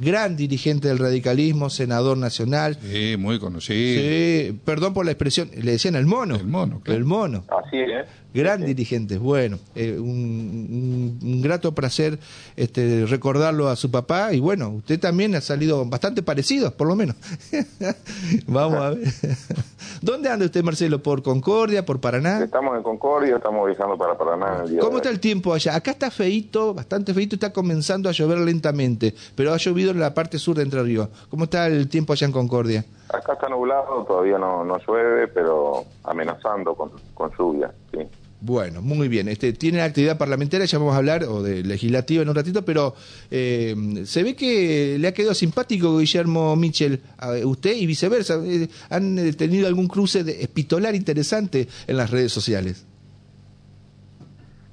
gran dirigente del radicalismo, senador nacional. Sí, muy conocido. Sí, perdón por la expresión, le decían el mono. El mono, claro. El mono. Así es. Gran dirigente, bueno, eh, un, un- un grato placer este, recordarlo a su papá y bueno, usted también ha salido bastante parecido, por lo menos. Vamos a ver. ¿Dónde anda usted, Marcelo? ¿Por Concordia, por Paraná? Estamos en Concordia, estamos viajando para Paraná el día ¿Cómo de está el tiempo allá? Acá está feito, bastante feito, está comenzando a llover lentamente, pero ha llovido en la parte sur de Entre Ríos. ¿Cómo está el tiempo allá en Concordia? Acá está nublado, todavía no, no llueve, pero amenazando con, con lluvia, sí. Bueno, muy bien. Este, tiene actividad parlamentaria, ya vamos a hablar, o de legislativa en un ratito, pero eh, se ve que le ha quedado simpático Guillermo Michel a usted y viceversa. Eh, ¿Han eh, tenido algún cruce de epistolar interesante en las redes sociales?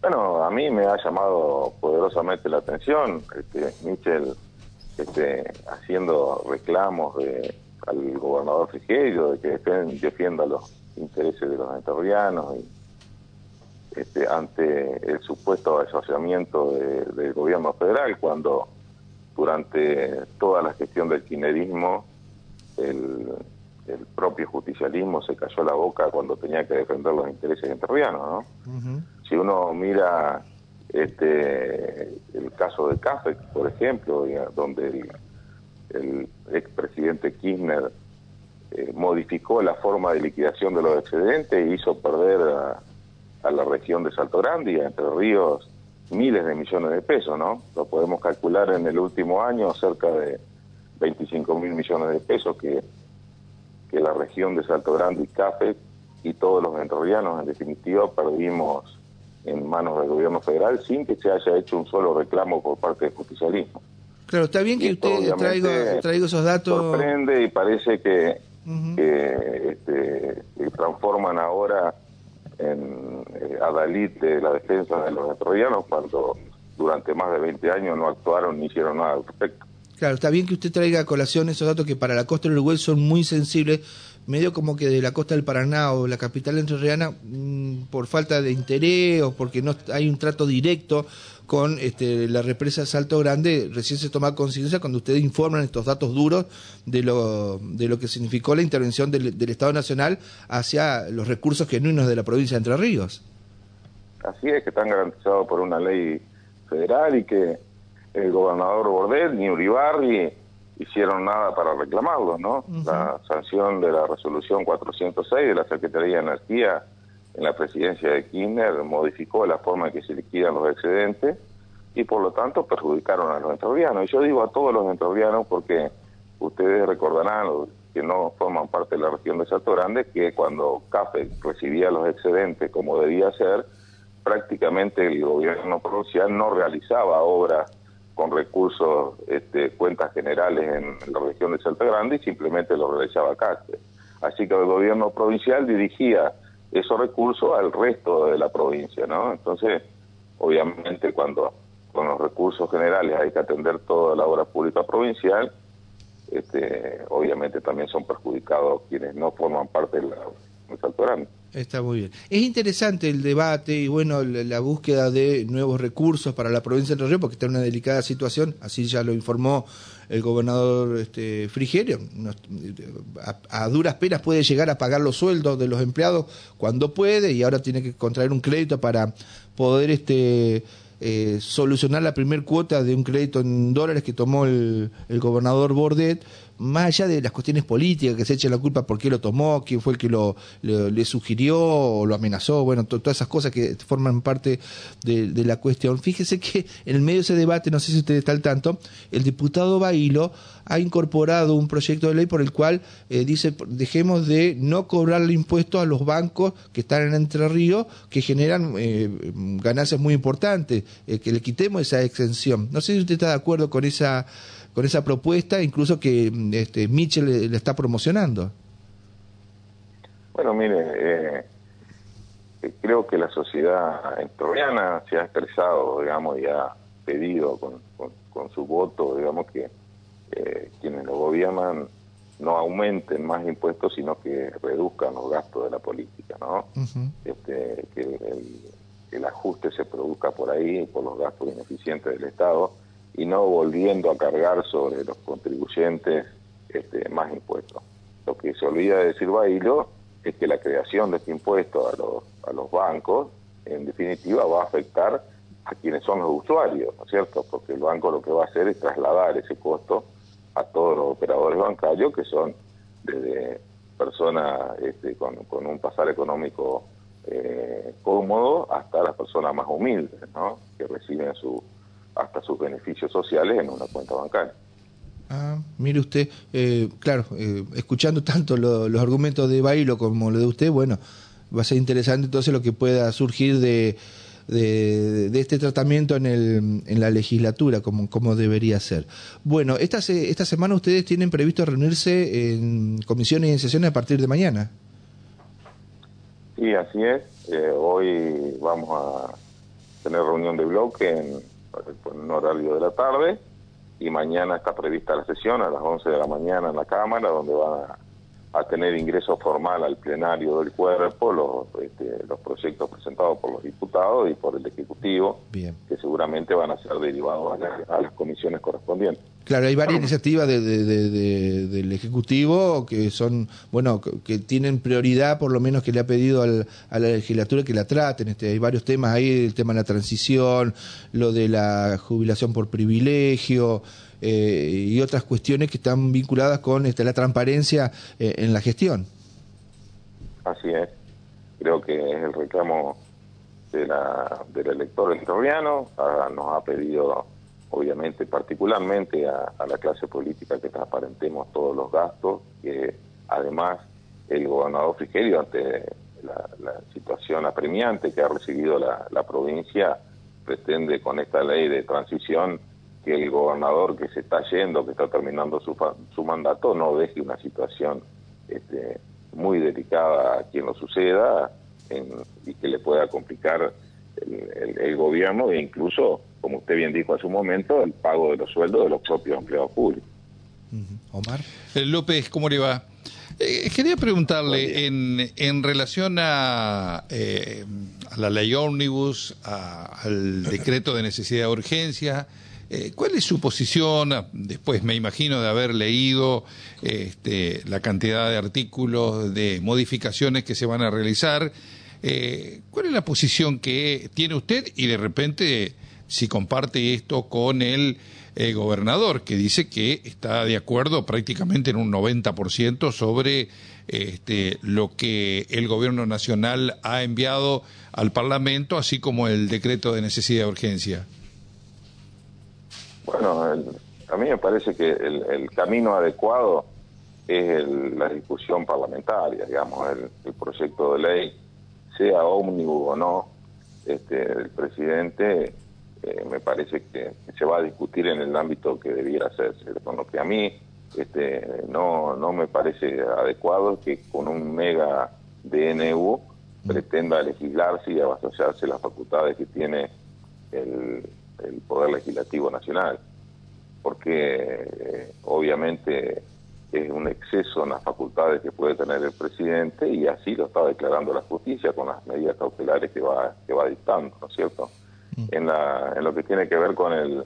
Bueno, a mí me ha llamado poderosamente la atención este, Michel este, haciendo reclamos de, al gobernador Frigerio de que defienda los intereses de los entorrianos y este, ante el supuesto asociamiento de- del gobierno federal cuando durante toda la gestión del kirchnerismo el, el propio justicialismo se cayó la boca cuando tenía que defender los intereses enterrianos, ¿no? si uno mira este el caso de CAFEX, por ejemplo, donde el, el expresidente Kirchner eh, modificó la forma de liquidación de los excedentes e hizo perder a, a la región de Salto Grande y a Entre Ríos miles de millones de pesos, ¿no? Lo podemos calcular en el último año cerca de 25 mil millones de pesos que, que la región de Salto Grande y CAFEX y todos los entrerrianos en definitiva perdimos en manos del gobierno federal sin que se haya hecho un solo reclamo por parte del justicialismo. Claro, está bien que esto usted traiga, traiga esos datos. Sorprende y parece que, este, que transforman ahora en eh, adalid de la defensa de los entrerrianos cuando durante más de 20 años no actuaron ni hicieron nada al respecto. Claro, está bien que usted traiga a colación esos datos que para la costa del Uruguay son muy sensibles, medio como que de la costa del Paraná o la capital entrerriana, mm, por falta de interés o porque no hay un trato directo con este, la represa Salto Grande, recién se toma conciencia cuando ustedes informan estos datos duros de lo, de lo que significó la intervención del, del Estado Nacional hacia los recursos genuinos de la provincia de Entre Ríos. Así es, que están garantizados por una ley federal y que el gobernador Bordet ni Uribarri hicieron nada para reclamarlo, ¿no? La sanción de la resolución 406 de la Secretaría de Energía en la presidencia de Kirchner modificó la forma en que se liquidan los excedentes y por lo tanto perjudicaron a los entrovianos. Y yo digo a todos los entrovianos porque ustedes recordarán los que no forman parte de la región de Salto Grande que cuando CAFE recibía los excedentes como debía ser, prácticamente el gobierno provincial no realizaba obras con recursos, este, cuentas generales en la región de Salto Grande y simplemente lo realizaba CAFE. Así que el gobierno provincial dirigía esos recursos al resto de la provincia, ¿no? Entonces, obviamente cuando con los recursos generales hay que atender toda la obra pública provincial, este, obviamente también son perjudicados quienes no forman parte de la. Está muy bien. Es interesante el debate y bueno, la, la búsqueda de nuevos recursos para la provincia de Entre Ríos porque está en una delicada situación, así ya lo informó el gobernador este, Frigerio. A, duras penas puede llegar a pagar los sueldos de los empleados cuando puede y ahora tiene que contraer un crédito para poder este eh, solucionar la primer cuota de un crédito en dólares que tomó el gobernador Bordet, más allá de las cuestiones políticas, que se eche la culpa por qué lo tomó, quién fue el que lo, le, sugirió o lo amenazó, bueno, to- todas esas cosas que forman parte de, de la cuestión. Fíjese que en el medio de ese debate, no sé si usted está al tanto, el diputado Bailo ha incorporado un proyecto de ley por el cual eh, dice dejemos de no cobrarle impuestos a los bancos que están en Entre Ríos que generan eh, ganancias muy importantes, eh, que le quitemos esa exención. No sé si usted está de acuerdo con esa con esa propuesta, incluso que mm, este, Mitchell le, le está promocionando. Bueno, mire, eh, eh, creo que la sociedad entroviana se ha expresado, digamos, y ha pedido con, con- con su voto, digamos, que eh, quienes lo gobiernan no aumenten más impuestos, sino que reduzcan los gastos de la política, ¿no? Este, que el, el ajuste se produzca por ahí, por los gastos ineficientes del Estado, y no volviendo a cargar sobre los contribuyentes este, más impuestos. Lo que se olvida de decir Bailo es que la creación de este impuesto a los, a los bancos, en definitiva, va a afectar a quienes son los usuarios, ¿no es cierto? Porque el banco lo que va a hacer es trasladar ese costo a todos los operadores bancarios que son desde personas este, con, un pasar económico eh, cómodo hasta las personas más humildes, ¿no? Que reciben su hasta sus beneficios sociales en una cuenta bancaria. Ah, mire usted, eh, claro, eh, escuchando tanto los argumentos de Bailo como lo de usted, bueno, va a ser interesante entonces lo que pueda surgir de, de, este tratamiento en, el, en la legislatura, como, como debería ser. Bueno, esta, esta semana ustedes tienen previsto reunirse en comisiones y en sesiones a partir de mañana. Sí, así es. Eh, hoy vamos a tener reunión de bloque en, en un horario de la tarde y mañana está prevista la sesión a las 11 de la mañana en la Cámara, donde va a, tener ingreso formal al plenario del cuerpo los, este, los proyectos presentados por los diputados y por el Ejecutivo, que seguramente van a ser derivados a las comisiones correspondientes. Claro, hay varias iniciativas de, del Ejecutivo que son, bueno, que tienen prioridad, por lo menos que le ha pedido a la legislatura que la traten. Este, hay varios temas ahí, el tema de la transición, lo de la jubilación por privilegio eh, y otras cuestiones que están vinculadas con este, la transparencia eh, en la gestión. Así es. Creo que es el reclamo de la, del elector entrerriano. Ah, nos ha pedido obviamente particularmente a, la clase política que transparentemos todos los gastos, que además el gobernador Frigerio, ante la, situación apremiante que ha recibido la, provincia, pretende con esta ley de transición que el gobernador que se está yendo, que está terminando su, su mandato, no deje una situación este, muy delicada a quien lo suceda y que le pueda complicar el, el gobierno e incluso como usted bien dijo hace un momento, el pago de los sueldos de los propios empleados públicos. Omar. Eh, López, ¿cómo le va? Eh, quería preguntarle en, en relación a, eh, a, la ley ómnibus, al decreto de necesidad de urgencia, ¿cuál es su posición, después me imagino de haber leído este, la cantidad de artículos, de modificaciones que se van a realizar? ¿Cuál es la posición que tiene usted y de repente si comparte esto con el eh, gobernador, que dice que está de acuerdo prácticamente en un 90% sobre este, lo que el gobierno nacional ha enviado al Parlamento, así como el decreto de necesidad de urgencia. Bueno, a mí me parece que el, camino adecuado es la discusión parlamentaria, digamos, el, proyecto de ley, sea ómnibus o no, este, el presidente eh, me parece que se va a discutir en el ámbito que debiera hacerse. Con lo que a mí este, no, no me parece adecuado que con un mega DNU pretenda legislarse y avasallarse las facultades que tiene el, Poder Legislativo Nacional, porque eh, obviamente es un exceso en las facultades que puede tener el presidente y así lo está declarando la justicia con las medidas cautelares que va, que va dictando, ¿no es cierto? En, la, en lo que tiene que ver con el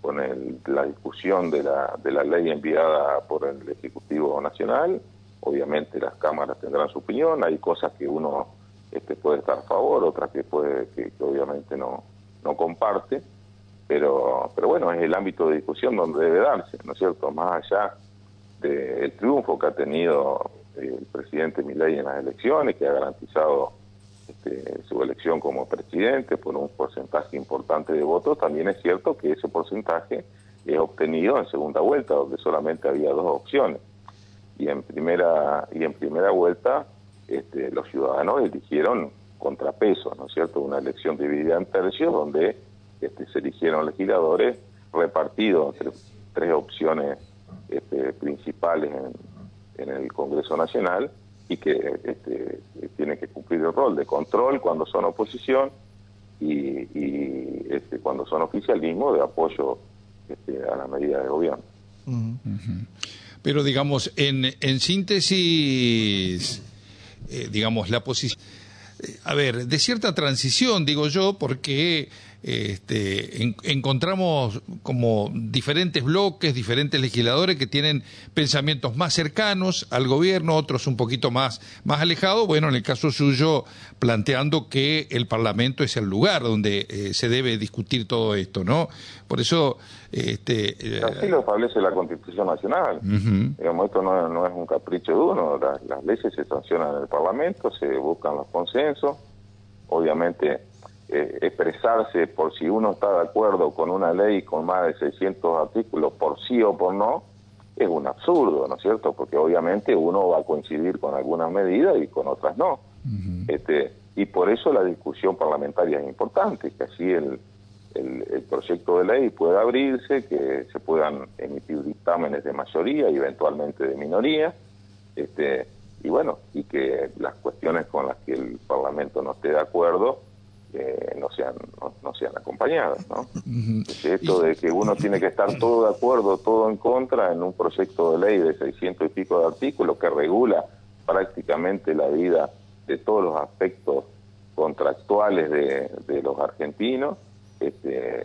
con el, la discusión de la, de la ley enviada por el Ejecutivo Nacional. Obviamente las cámaras tendrán su opinión, hay cosas que uno este, puede estar a favor, otras que puede que, obviamente no, no comparte, pero, pero bueno, es el ámbito de discusión donde debe darse, ¿no es cierto? Más allá del triunfo que ha tenido el presidente Milei en las elecciones, que ha garantizado este, su elección como presidente por un porcentaje importante de votos, también es cierto que ese porcentaje es obtenido en segunda vuelta, donde solamente había dos opciones. Y en primera, y en primera vuelta este, los ciudadanos eligieron contrapeso, ¿no es cierto? Una elección dividida en tercios, donde este, se eligieron legisladores repartidos entre tres opciones este, principales en el Congreso Nacional y que este, tiene que cumplir el rol de control cuando son oposición y, este, cuando son oficialismo de apoyo este, a la medida de gobierno. Pero digamos, en, en síntesis, eh, digamos, la posición... Eh, a ver, de cierta transición, digo yo, porque este, encontramos como diferentes bloques, diferentes legisladores que tienen pensamientos más cercanos al gobierno, otros un poquito más, más alejados. Bueno, en el caso suyo, planteando que el Parlamento es el lugar donde eh, se debe discutir todo esto, ¿no? Por eso. Este, eh, Así lo establece la Constitución Nacional. Digamos, esto no, es un capricho de uno, las, las leyes se sancionan en el Parlamento, se buscan los consensos. Obviamente eh, expresarse por si uno está de acuerdo con una ley con más de 600 artículos por sí o por no, es un absurdo, ¿no es cierto? Porque obviamente uno va a coincidir con algunas medidas y con otras no. este, y por eso la discusión parlamentaria es importante, que así el, el, proyecto de ley pueda abrirse, que se puedan emitir dictámenes de mayoría y eventualmente de minoría, este, y bueno, y que las cuestiones con las que el Parlamento no esté de acuerdo, no sean no, sean acompañadas ¿no? esto de que uno tiene que estar todo de acuerdo todo en contra en un proyecto de ley de 600 y pico de artículos que regula prácticamente la vida de todos los aspectos contractuales de, de los argentinos. Este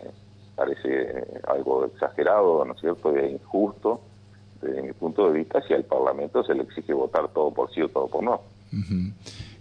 parece algo exagerado no es cierto e injusto desde mi punto de vista si al Parlamento se le exige votar todo por sí o todo por no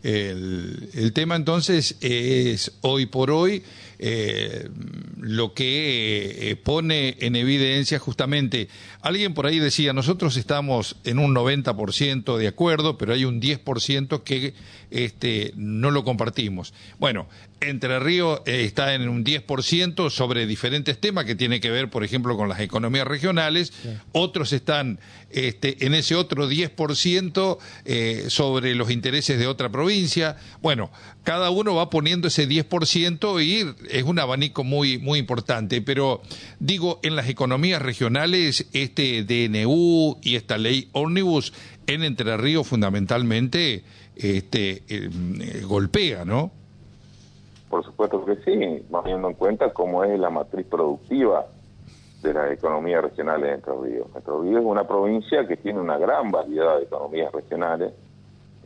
el, tema entonces es hoy por hoy eh, lo que eh, pone en evidencia justamente, alguien por ahí decía, nosotros estamos en un 90% de acuerdo, pero hay un 10% que este, no lo compartimos. Bueno, Entre Ríos eh, está en un 10% sobre diferentes temas que tiene que ver, por ejemplo, con las economías regionales, otros están este, en ese otro 10% sobre los intereses de otra provincia. Bueno, cada uno va poniendo ese 10% y es un abanico muy, muy importante. Pero digo, en las economías regionales, este DNU y esta ley Omnibus en Entre Ríos fundamentalmente este, eh, golpea, ¿no? Por supuesto que sí, teniendo en cuenta cómo es la matriz productiva de las economías regionales de Entre Ríos. Entre Ríos es una provincia que tiene una gran variedad de economías regionales,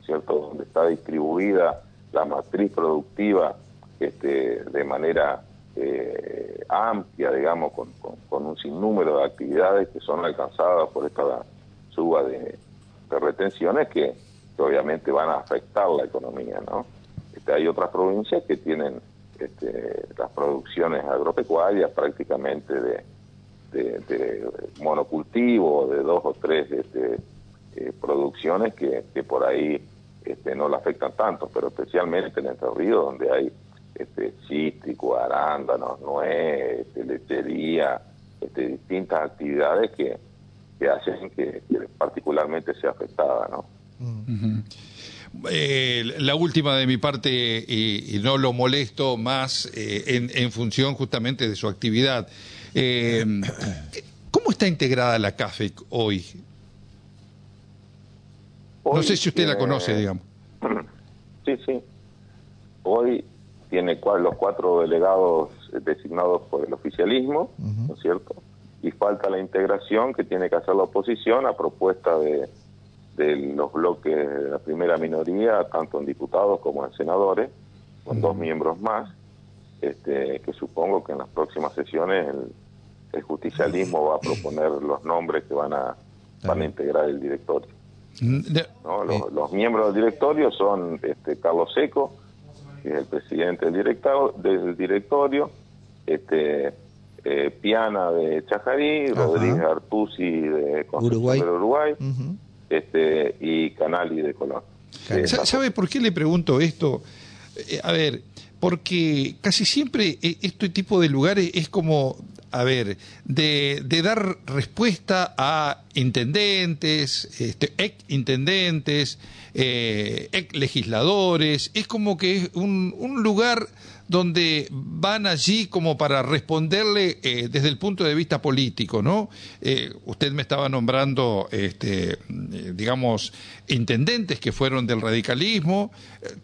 ¿cierto? Donde está distribuida la matriz productiva este, de manera eh, amplia, digamos, con, con, un sinnúmero de actividades que son alcanzadas por esta suba de, retenciones que, obviamente van a afectar la economía, ¿no? Este, hay otras provincias que tienen este, las producciones agropecuarias prácticamente de, de, monocultivo, de dos o tres este, eh, producciones que, que por ahí este, no la afectan tanto, pero especialmente en Entre Ríos, donde hay este, cítrico, arándanos, nuez, este, lechería, este, distintas actividades que, que hacen que, particularmente sea afectada, ¿no? Eh, la última de mi parte, y, no lo molesto más eh, en, función justamente de su actividad. Eh, ¿Cómo está integrada la CAFEC hoy? no sé si usted la conoce, digamos. Sí, sí. Hoy tiene los cuatro delegados designados por el oficialismo, ¿no es cierto? Y falta la integración que tiene que hacer la oposición a propuesta de, de los bloques de la primera minoría, tanto en diputados como en senadores, con dos miembros más, este, que supongo que en las próximas sesiones el, el justicialismo va a proponer los nombres que van a, van a integrar el directorio. Mm, los, miembros del directorio son este, Carlos Seco, que es el presidente del, director, del directorio, este, eh, Piana de Chajarí, Rodríguez Artusi de Uruguay, Uruguay este, y Canali de Colón. ¿Sabe por qué le pregunto esto? Eh, a ver, porque casi siempre eh, este tipo de lugares es como a ver, de, de dar respuesta a intendentes, este, ex intendentes, eh, ex legisladores, es como que es un, un lugar donde van allí como para responderle eh, desde el punto de vista político, ¿no? Eh, usted me estaba nombrando, este, eh, digamos, intendentes que fueron del radicalismo,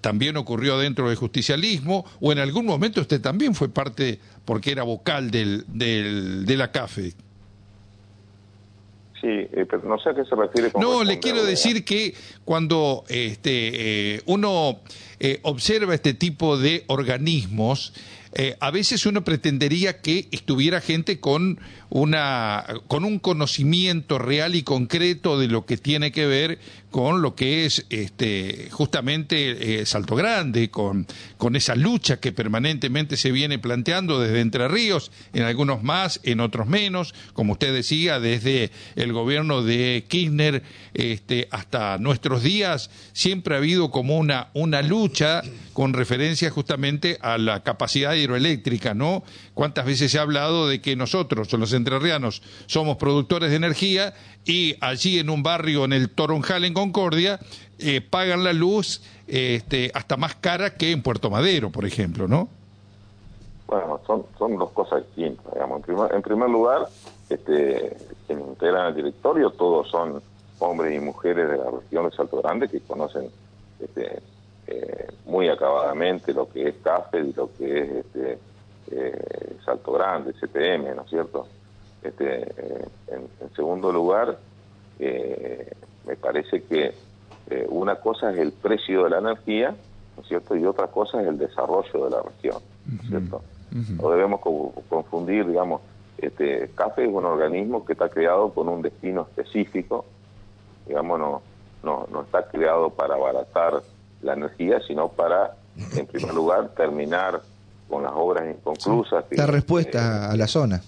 también ocurrió dentro del justicialismo, o en algún momento usted también fue parte, porque era vocal del, del, de la CAFE. Sí, pero no sé a qué se refiere. Con no, le quiero decir que cuando este, uno eh, observa este tipo de organismos, eh, a veces uno pretendería que estuviera gente con una con un conocimiento real y concreto de lo que tiene que ver con lo que es este justamente eh, Salto Grande, con, con esa lucha que permanentemente se viene planteando desde Entre Ríos, en algunos más, en otros menos, como usted decía, desde el gobierno de Kirchner este, hasta nuestros días, siempre ha habido como una, una lucha con referencia justamente a la capacidad hidroeléctrica, ¿no? ¿Cuántas veces se ha hablado de que nosotros, los entrerrianos, somos productores de energía y allí en un barrio, en el Toronjal, en Concordia, eh, pagan la luz este, hasta más cara que en Puerto Madero, por ejemplo, ¿no? Bueno, son, son dos cosas distintas, digamos. En primer, en primer lugar, este, quienes integran el directorio, todos son hombres y mujeres de la región de Salto Grande que conocen este, eh, muy acabadamente lo que es CAFE y lo que es este, eh, Salto Grande, CPM, ¿no es cierto? Este, eh, en, segundo lugar, me parece que una cosa es el precio de la energía, ¿no es cierto? Y otra cosa es el desarrollo de la región, ¿no es cierto? No debemos confundir, digamos, este, CAFE es un organismo que está creado con un destino específico, digamos, no, no, no está creado para abaratar la energía, sino para, en primer lugar, terminar con las obras inconclusas. La respuesta a la zona.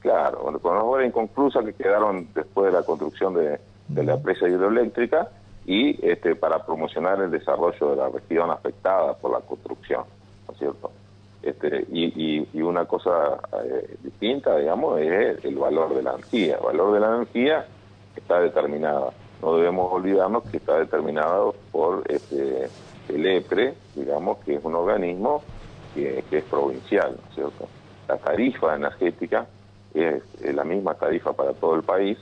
Claro, con las obras inconclusas que quedaron después de la construcción de, la presa hidroeléctrica y este, para promocionar el desarrollo de la región afectada por la construcción, ¿no es cierto? Este, y, y, una cosa eh, distinta, digamos, es el valor de la energía. El valor de la energía está determinada no debemos olvidarnos que está determinado por este, el EPRE, digamos, que es un organismo que, es provincial, ¿no es cierto? La tarifa energética es, la misma tarifa para todo el país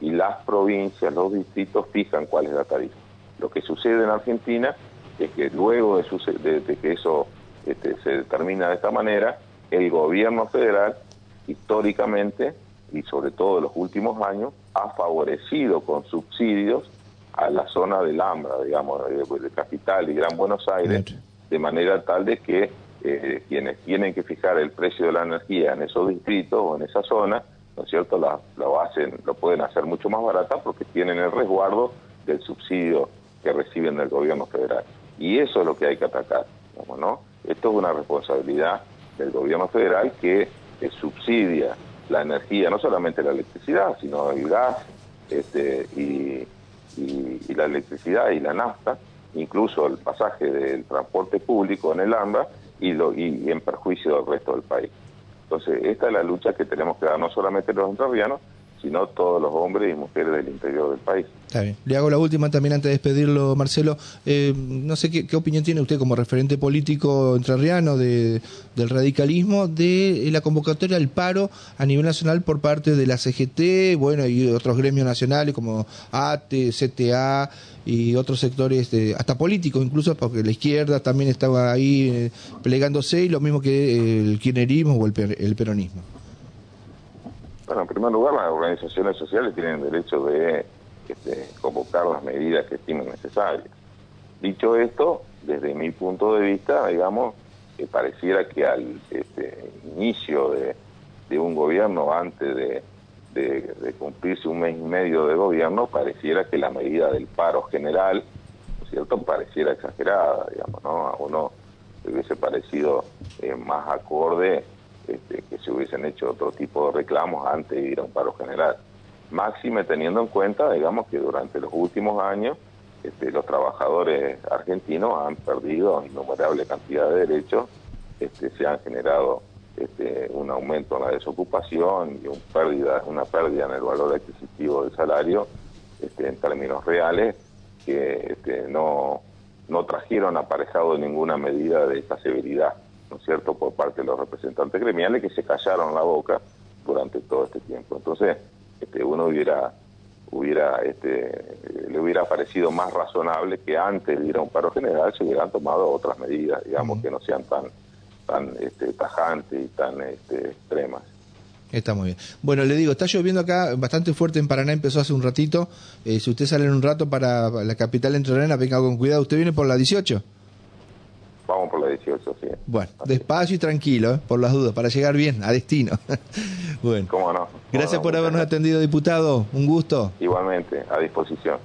y las provincias, los distritos fijan cuál es la tarifa. Lo que sucede en Argentina es que luego de, de, que eso este, se determina de esta manera, el gobierno federal históricamente y sobre todo en los últimos años ha favorecido con subsidios a la zona del Ambra, digamos, de, Capital y Gran Buenos Aires, de manera tal de que eh, quienes tienen que fijar el precio de la energía en esos distritos o en esa zona, ¿no es cierto?, lo hacen, lo pueden hacer mucho más barata porque tienen el resguardo del subsidio que reciben del gobierno federal. Y eso es lo que hay que atacar, ¿no? Esto es una responsabilidad del gobierno federal que subsidia la energía, no solamente la electricidad, sino el gas este, y, la electricidad y la nafta, incluso el pasaje del transporte público en el AMBA y, lo, y, en perjuicio del resto del país. Entonces, esta es la lucha que tenemos que dar no solamente los entrerrianos, sino todos los hombres y mujeres del interior del país. Está bien. Le hago la última también antes de despedirlo, Marcelo. Eh, no sé qué, opinión tiene usted como referente político entrerriano de, del radicalismo de la convocatoria al paro a nivel nacional por parte de la CGT, bueno, y otros gremios nacionales como ATE, CTA y otros sectores, hasta políticos incluso, porque la izquierda también estaba ahí eh, plegándose y lo mismo que el kirchnerismo o el peronismo. Bueno, en primer lugar, las organizaciones sociales tienen derecho de este, convocar las medidas que estimen necesarias. Dicho esto, desde mi punto de vista, digamos, que pareciera que al este, inicio de, un gobierno, antes de, cumplirse un mes y medio de gobierno, pareciera que la medida del paro general, cierto?, pareciera exagerada, digamos, ¿no? A uno le hubiese parecido eh, más acorde este, que se hubiesen hecho otro tipo de reclamos antes de ir a un paro general. Máxime teniendo en cuenta, digamos, que durante los últimos años este, los trabajadores argentinos han perdido innumerable cantidad de derechos, este, se han generado este, un aumento en la desocupación y un pérdida, una pérdida en el valor adquisitivo del salario este, en términos reales que este, no, no trajeron aparejado ninguna medida de esta severidad. ¿No es cierto?, por parte de los representantes gremiales que se callaron la boca durante todo este tiempo. Entonces, este, uno hubiera hubiera este, le hubiera parecido más razonable que antes de ir a un paro general se hubieran tomado otras medidas, digamos, que no sean tan tan este, tajantes y tan este, extremas. Está muy bien. Bueno, le digo, está lloviendo acá bastante fuerte en Paraná, empezó hace un ratito. Eh, si usted sale en un rato para la capital entrerriana, venga con cuidado. ¿Usted viene por la 18? Vamos vamos por la 18, sí. Bueno, despacio y tranquilo, ¿eh? por las dudas, para llegar bien a destino. bueno. ¿Cómo no? Gracias por habernos atendido, diputado. Un gusto. Igualmente, a disposición.